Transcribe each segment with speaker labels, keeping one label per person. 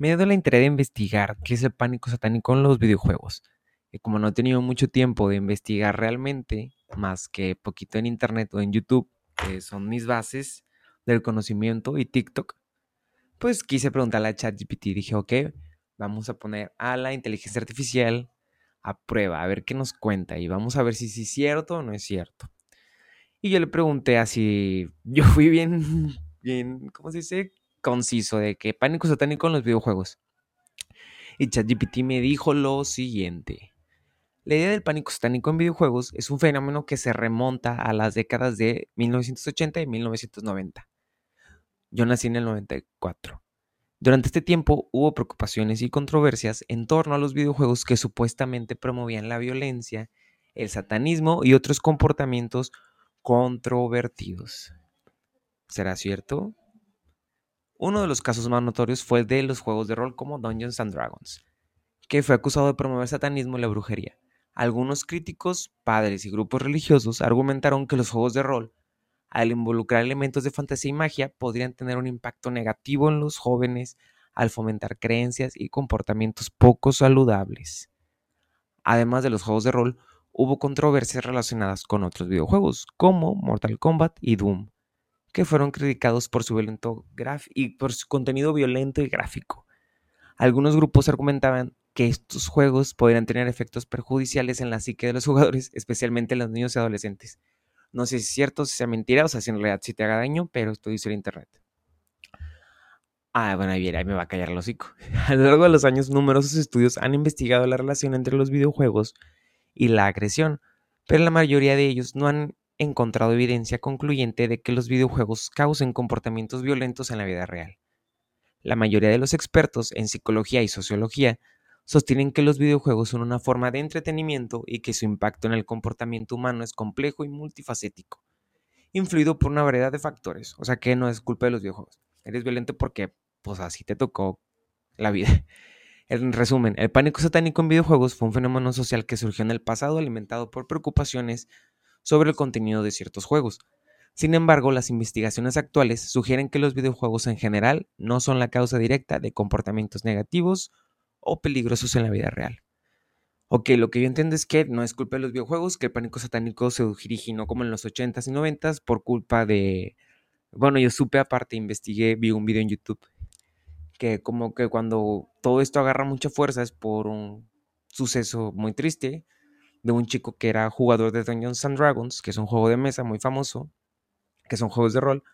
Speaker 1: Me dio la interés de investigar qué es el pánico satánico en los videojuegos. Y como no he tenido mucho tiempo de investigar realmente, más que poquito en internet o en YouTube, que son mis bases del conocimiento y TikTok, pues quise preguntarle a ChatGPT. Dije, ok, vamos a poner a la inteligencia artificial a prueba, a ver qué nos cuenta y vamos a ver si es cierto o no es cierto. Y yo le pregunté así, yo fui bien, bien, ¿cómo se dice? Conciso de que pánico satánico en los videojuegos. Y ChatGPT me dijo lo siguiente. La idea del pánico satánico en videojuegos es un fenómeno que se remonta a las décadas de 1980 y 1990. Yo nací en el 94. Durante este tiempo hubo preocupaciones y controversias en torno a los videojuegos que supuestamente promovían la violencia, el satanismo y otros comportamientos controvertidos. ¿Será cierto? Uno de los casos más notorios fue el de los juegos de rol como Dungeons and Dragons, que fue acusado de promover satanismo y la brujería. Algunos críticos, padres y grupos religiosos argumentaron que los juegos de rol al involucrar elementos de fantasía y magia, podrían tener un impacto negativo en los jóvenes al fomentar creencias y comportamientos poco saludables. Además de los juegos de rol, hubo controversias relacionadas con otros videojuegos, como Mortal Kombat y Doom, que fueron criticados por su, violento y por su contenido violento y gráfico. Algunos grupos argumentaban que estos juegos podrían tener efectos perjudiciales en la psique de los jugadores, especialmente en los niños y adolescentes, no sé si es cierto, si sea mentira, o sea, si en realidad sí te haga daño, pero esto dice el internet. Ah, bueno, ahí, viene, ahí me va a callar el hocico. A lo largo de los años, numerosos estudios han investigado la relación entre los videojuegos y la agresión, pero la mayoría de ellos no han encontrado evidencia concluyente de que los videojuegos causen comportamientos violentos en la vida real. La mayoría de los expertos en psicología y sociología sostienen que los videojuegos son una forma de entretenimiento y que su impacto en el comportamiento humano es complejo y multifacético, influido por una variedad de factores. O sea que no es culpa de los videojuegos. Eres violento porque, pues así te tocó la vida. En resumen, el pánico satánico en videojuegos fue un fenómeno social que surgió en el pasado alimentado por preocupaciones sobre el contenido de ciertos juegos. Sin embargo, las investigaciones actuales sugieren que los videojuegos en general no son la causa directa de comportamientos negativos o peligrosos en la vida real. Ok, lo que yo entiendo es que no es culpa de los videojuegos, que el pánico satánico se originó como en los 80s y 90s por culpa de... Bueno, yo supe aparte, investigué, vi un video en YouTube, que como que cuando todo esto agarra mucha fuerza es por un suceso muy triste de un chico que era jugador de Dungeons and Dragons, que es un juego de mesa muy famoso, que son juegos de rol,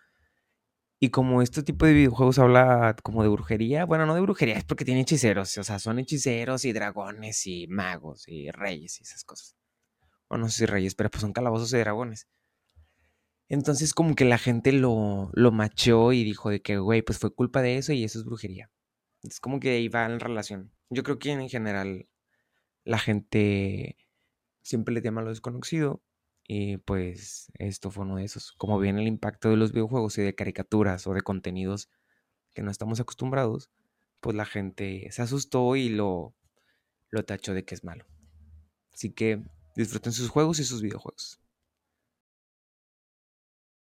Speaker 1: y como este tipo de videojuegos habla como de brujería, bueno, no de brujería, es porque tiene hechiceros, o sea, son hechiceros y dragones y magos y reyes y esas cosas. Bueno, no sé si reyes, pero pues son calabozos y dragones. Entonces como que la gente lo, lo y dijo de que, güey, pues fue culpa de eso y eso es brujería. Es como que ahí va en relación. Yo creo que en general la gente siempre le llama a lo desconocido y pues esto fue uno de esos. Como viene el impacto de los videojuegos y de caricaturas o de contenidos que no estamos acostumbrados, pues la gente se asustó y lo, lo tachó de que es malo. Así que disfruten sus juegos y sus videojuegos.